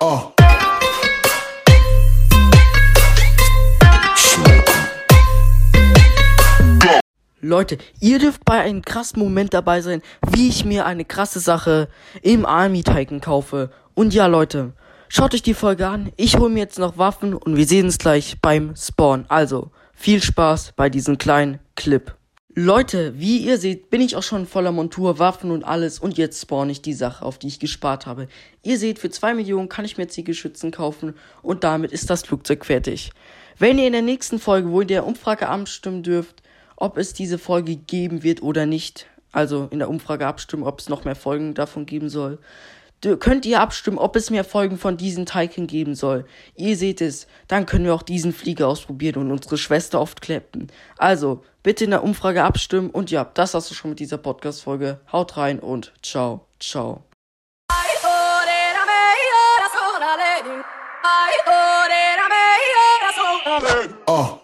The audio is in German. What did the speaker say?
Oh. Leute, ihr dürft bei einem krassen Moment dabei sein, wie ich mir eine krasse Sache im Army Titan kaufe. Und ja, Leute, schaut euch die Folge an. Ich hole mir jetzt noch Waffen und wir sehen uns gleich beim Spawn. Also, viel Spaß bei diesem kleinen Clip. Leute, wie ihr seht, bin ich auch schon voller Montur, Waffen und alles und jetzt spawn ich die Sache, auf die ich gespart habe. Ihr seht, für 2 Millionen kann ich mir Geschützen kaufen und damit ist das Flugzeug fertig. Wenn ihr in der nächsten Folge, wo ihr der Umfrage abstimmen dürft, ob es diese Folge geben wird oder nicht, also in der Umfrage abstimmen, ob es noch mehr Folgen davon geben soll, könnt ihr abstimmen, ob es mehr Folgen von diesen Tycoon geben soll. Ihr seht es, dann können wir auch diesen Flieger ausprobieren und unsere Schwester oft klappen. Also, bitte in der Umfrage abstimmen und ja, das hast du schon mit dieser Podcast-Folge. Haut rein und ciao, ciao. Oh.